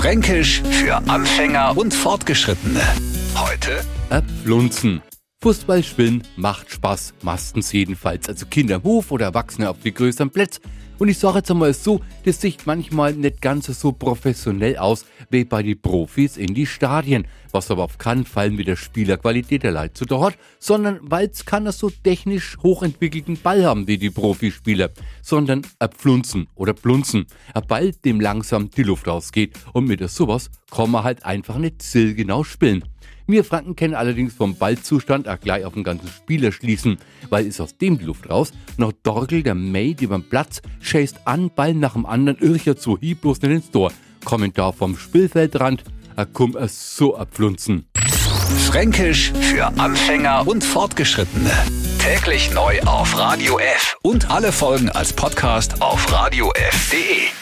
Fränkisch für Anfänger und Fortgeschrittene. Heute Erpflunzen. Fußball spielen macht Spaß, meistens jedenfalls. Also Kinder im Hof oder Erwachsene auf die größeren Plätze. Und ich sage jetzt einmal so, das sieht manchmal nicht ganz so professionell aus wie bei den Profis in die Stadien. Was aber auf keinen Fall mit der Spielerqualität der zu tun hat, sondern weil es keiner so technisch hochentwickelten Ball haben wie die Profispieler, sondern ein Pflunzen oder Plunzen. Ein Ball, dem langsam die Luft ausgeht. Und mit sowas kann man halt einfach nicht zielgenau spielen. Wir Franken kennen allerdings vom Ballzustand auch gleich auf den ganzen Spieler schließen, weil ist aus dem die Luft raus, noch Dorgel der Maid über den Platz, chased an, Ball nach dem anderen, ircher zu hieb bloß nicht ins Tor. Kommentar vom Spielfeldrand, er kommt es so abflunzen. Fränkisch für Anfänger und Fortgeschrittene. Täglich neu auf Radio F und alle Folgen als Podcast auf radiof.de.